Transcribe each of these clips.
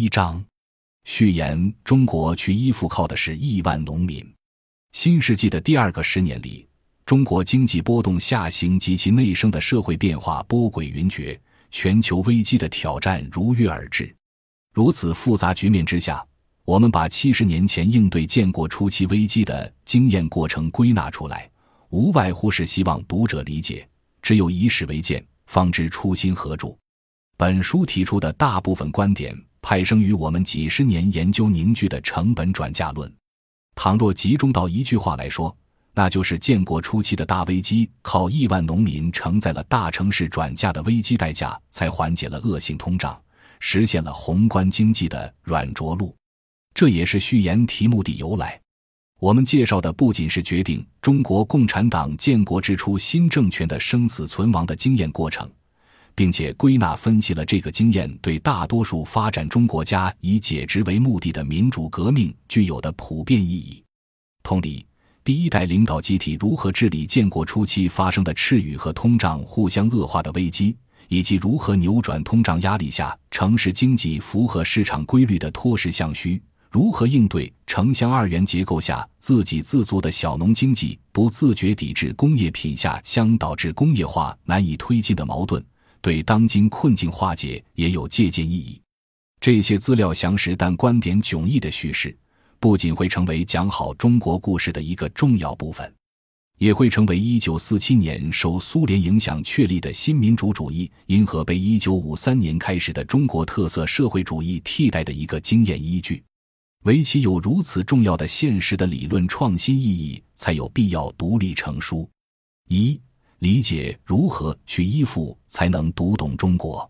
一章，序言：中国去依附靠的是亿万农民。新世纪的第二个十年里，中国经济波动下行及其内生的社会变化波诡云谲，全球危机的挑战如约而至。如此复杂局面之下，我们把七十年前应对建国初期危机的经验过程归纳出来，无外乎是希望读者理解。只有以史为鉴，方知初心何主。本书提出的大部分观点，派生于我们几十年研究凝聚的成本转嫁论。倘若集中到一句话来说，那就是建国初期的大危机，靠亿万农民承载了大城市转嫁的危机代价，才缓解了恶性通胀，实现了宏观经济的软着陆。这也是序言题目的由来。我们介绍的不仅是决定中国共产党建国之初新政权的生死存亡的经验过程，并且归纳分析了这个经验对大多数发展中国家以解职为目的的民主革命具有的普遍意义。同理，第一代领导集体如何治理建国初期发生的赤羽和通胀互相恶化的危机，以及如何扭转通胀压力下城市经济符合市场规律的脱实向虚。如何应对城乡二元结构下自给自足的小农经济不自觉抵制工业品下乡导致工业化难以推进的矛盾，对当今困境化解也有借鉴意义。这些资料详实但观点迥异的叙事，不仅会成为讲好中国故事的一个重要部分，也会成为一九四七年受苏联影响确立的新民主主义因何被一九五三年开始的中国特色社会主义替代的一个经验依据。唯其有如此重要的现实的理论创新意义，才有必要独立成书。一、理解如何去依附，才能读懂中国。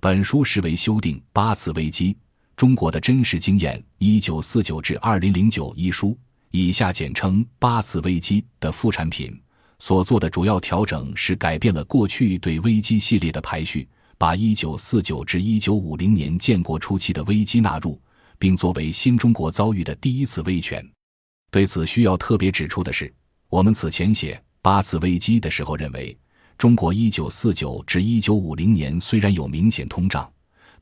本书实为修订八次危机中国的真实经验（一九四九至二零零九）一书，以下简称“八次危机”的副产品。所做的主要调整是改变了过去对危机系列的排序，把一九四九至一九五零年建国初期的危机纳入。并作为新中国遭遇的第一次威权，对此需要特别指出的是，我们此前写八次危机的时候认为，中国一九四九至一九五零年虽然有明显通胀，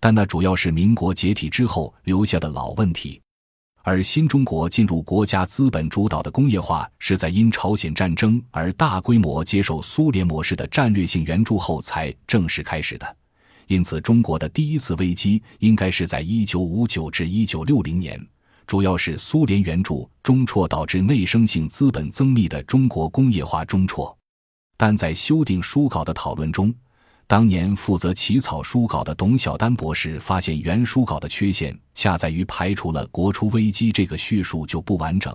但那主要是民国解体之后留下的老问题，而新中国进入国家资本主导的工业化是在因朝鲜战争而大规模接受苏联模式的战略性援助后才正式开始的。因此，中国的第一次危机应该是在一九五九至一九六零年，主要是苏联援助中辍导致内生性资本增密的中国工业化中辍。但在修订书稿的讨论中，当年负责起草书稿的董晓丹博士发现，原书稿的缺陷恰在于排除了“国初危机”这个叙述就不完整。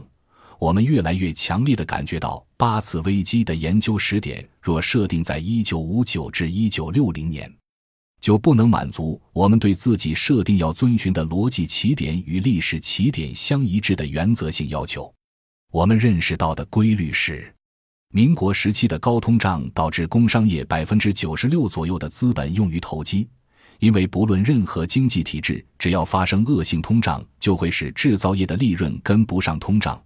我们越来越强烈地感觉到，八次危机的研究时点若设定在一九五九至一九六零年。就不能满足我们对自己设定要遵循的逻辑起点与历史起点相一致的原则性要求。我们认识到的规律是，民国时期的高通胀导致工商业百分之九十六左右的资本用于投机，因为不论任何经济体制，只要发生恶性通胀，就会使制造业的利润跟不上通胀，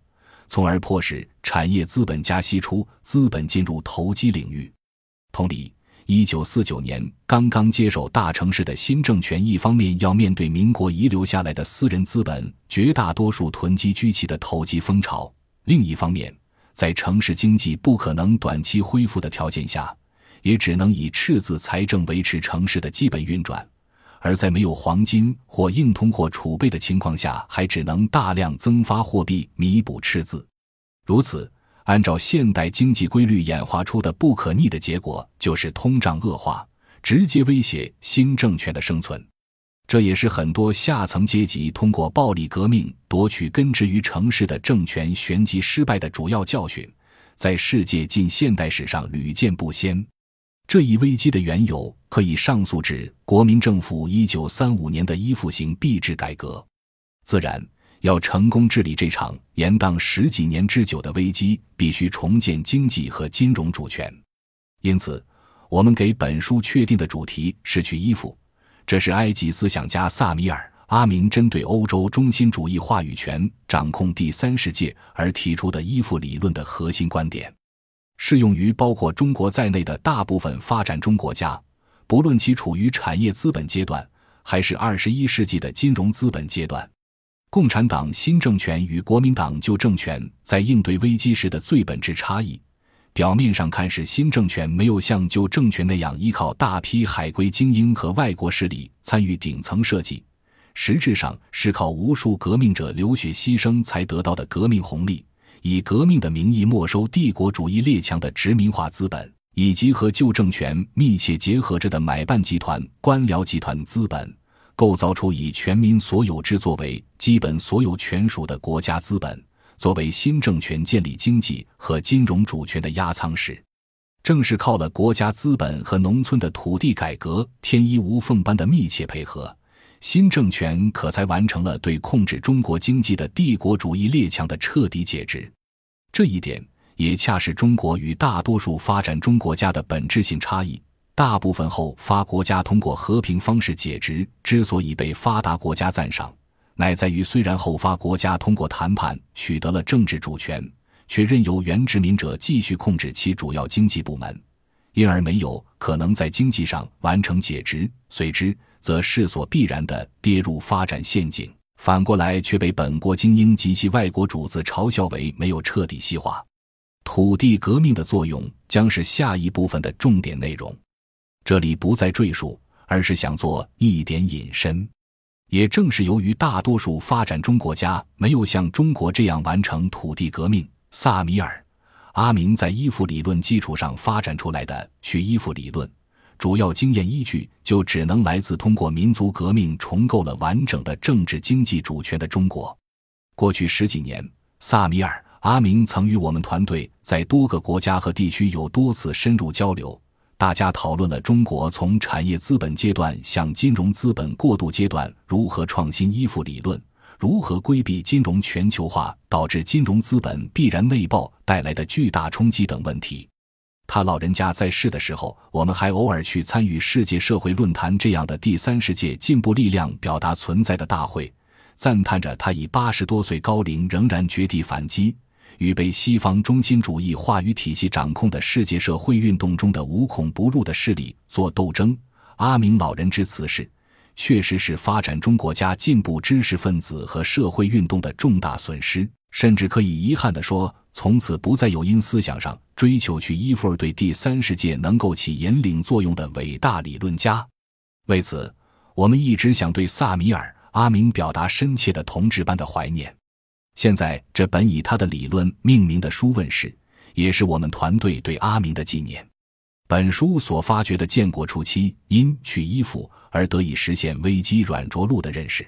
从而迫使产业资本家析出，资本进入投机领域。同理。一九四九年刚刚接手大城市的新政权，一方面要面对民国遗留下来的私人资本绝大多数囤积居奇的投机风潮；另一方面，在城市经济不可能短期恢复的条件下，也只能以赤字财政维持城市的基本运转；而在没有黄金或硬通货储备的情况下，还只能大量增发货币弥补赤字。如此。按照现代经济规律演化出的不可逆的结果，就是通胀恶化，直接威胁新政权的生存。这也是很多下层阶级通过暴力革命夺取根植于城市的政权旋即失败的主要教训，在世界近现代史上屡见不鲜。这一危机的缘由可以上溯至国民政府一九三五年的依附型币制改革，自然。要成功治理这场延宕十几年之久的危机，必须重建经济和金融主权。因此，我们给本书确定的主题是去依附。这是埃及思想家萨米尔·阿明针对欧洲中心主义话语权掌控第三世界而提出的依附理论的核心观点，适用于包括中国在内的大部分发展中国家，不论其处于产业资本阶段。还是二十一世纪的金融资本阶段。共产党新政权与国民党旧政权在应对危机时的最本质差异，表面上看是新政权没有像旧政权那样依靠大批海归精英和外国势力参与顶层设计，实质上是靠无数革命者流血牺牲才得到的革命红利，以革命的名义没收帝国主义列强的殖民化资本，以及和旧政权密切结合着的买办集团、官僚集团资本。构造出以全民所有制作为基本所有权属的国家资本，作为新政权建立经济和金融主权的压舱石。正是靠了国家资本和农村的土地改革天衣无缝般的密切配合，新政权可才完成了对控制中国经济的帝国主义列强的彻底解职。这一点也恰是中国与大多数发展中国家的本质性差异。大部分后发国家通过和平方式解职，之所以被发达国家赞赏，乃在于虽然后发国家通过谈判取得了政治主权，却任由原殖民者继续控制其主要经济部门，因而没有可能在经济上完成解职，随之则势所必然地跌入发展陷阱。反过来却被本国精英及其外国主子嘲笑为没有彻底西化。土地革命的作用将是下一部分的重点内容。这里不再赘述，而是想做一点引申。也正是由于大多数发展中国家没有像中国这样完成土地革命，萨米尔、阿明在依附理论基础上发展出来的去依附理论，主要经验依据就只能来自通过民族革命重构了完整的政治经济主权的中国。过去十几年，萨米尔、阿明曾与我们团队在多个国家和地区有多次深入交流。大家讨论了中国从产业资本阶段向金融资本过渡阶段如何创新依附理论，如何规避金融全球化导致金融资本必然内爆带来的巨大冲击等问题。他老人家在世的时候，我们还偶尔去参与世界社会论坛这样的第三世界进步力量表达存在的大会，赞叹着他以八十多岁高龄仍然绝地反击。与被西方中心主义话语体系掌控的世界社会运动中的无孔不入的势力做斗争，阿明老人之辞世，确实是发展中国家进步知识分子和社会运动的重大损失，甚至可以遗憾地说，从此不再有因思想上追求去依附而对第三世界能够起引领作用的伟大理论家。为此，我们一直想对萨米尔·阿明表达深切的同志般的怀念。现在，这本以他的理论命名的书问世，也是我们团队对阿明的纪念。本书所发掘的建国初期因去依附而得以实现危机软着陆的认识，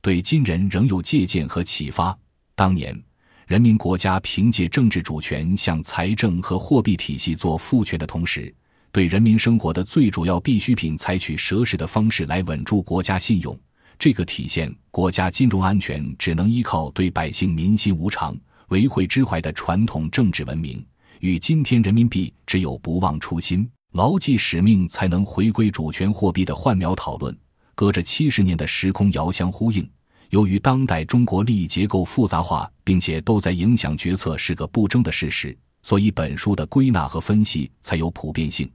对今人仍有借鉴和启发。当年，人民国家凭借政治主权向财政和货币体系做赋权的同时，对人民生活的最主要必需品采取蛇式的方式来稳住国家信用。这个体现国家金融安全只能依靠对百姓民心无常、维惠之怀的传统政治文明，与今天人民币只有不忘初心、牢记使命才能回归主权货币的换苗讨论，隔着七十年的时空遥相呼应。由于当代中国利益结构复杂化，并且都在影响决策是个不争的事实，所以本书的归纳和分析才有普遍性。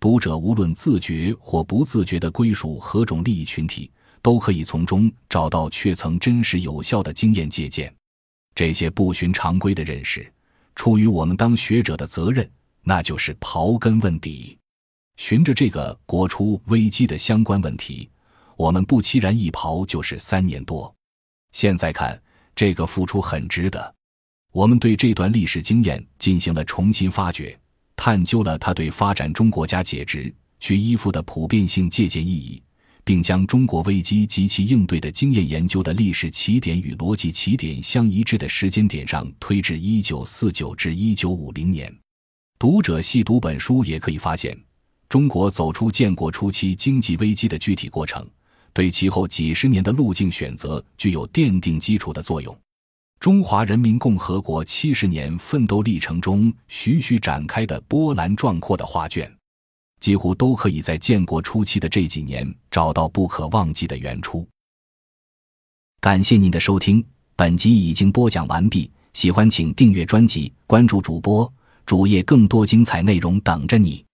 读者无论自觉或不自觉地归属何种利益群体。都可以从中找到确曾真实有效的经验借鉴，这些不循常规的认识，出于我们当学者的责任，那就是刨根问底。循着这个国出危机的相关问题，我们不期然一刨就是三年多。现在看，这个付出很值得。我们对这段历史经验进行了重新发掘，探究了它对发展中国家解职去依附的普遍性借鉴意义。并将中国危机及其应对的经验研究的历史起点与逻辑起点相一致的时间点上推至一九四九至一九五零年。读者细读本书也可以发现，中国走出建国初期经济危机的具体过程，对其后几十年的路径选择具有奠定基础的作用。中华人民共和国七十年奋斗历程中徐徐展开的波澜壮阔的画卷。几乎都可以在建国初期的这几年找到不可忘记的原初。感谢您的收听，本集已经播讲完毕。喜欢请订阅专辑，关注主播主页，更多精彩内容等着你。